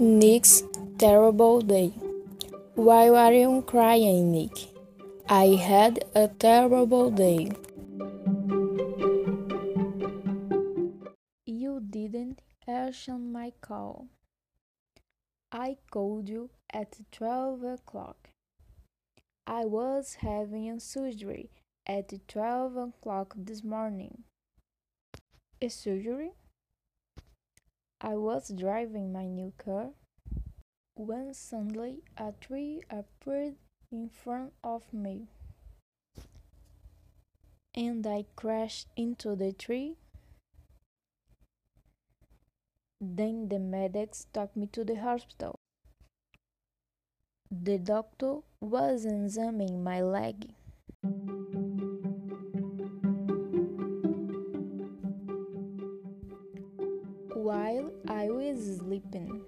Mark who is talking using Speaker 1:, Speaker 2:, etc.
Speaker 1: Nick's terrible day. Why are you crying, Nick? I had a terrible day.
Speaker 2: You didn't answer my call. I called you at 12 o'clock. I was having a surgery at 12 o'clock this morning.
Speaker 1: A surgery?
Speaker 2: I was driving my new car when suddenly a tree appeared in front of me and I crashed into the tree. Then the medics took me to the hospital. The doctor was examining my leg. while I was sleeping.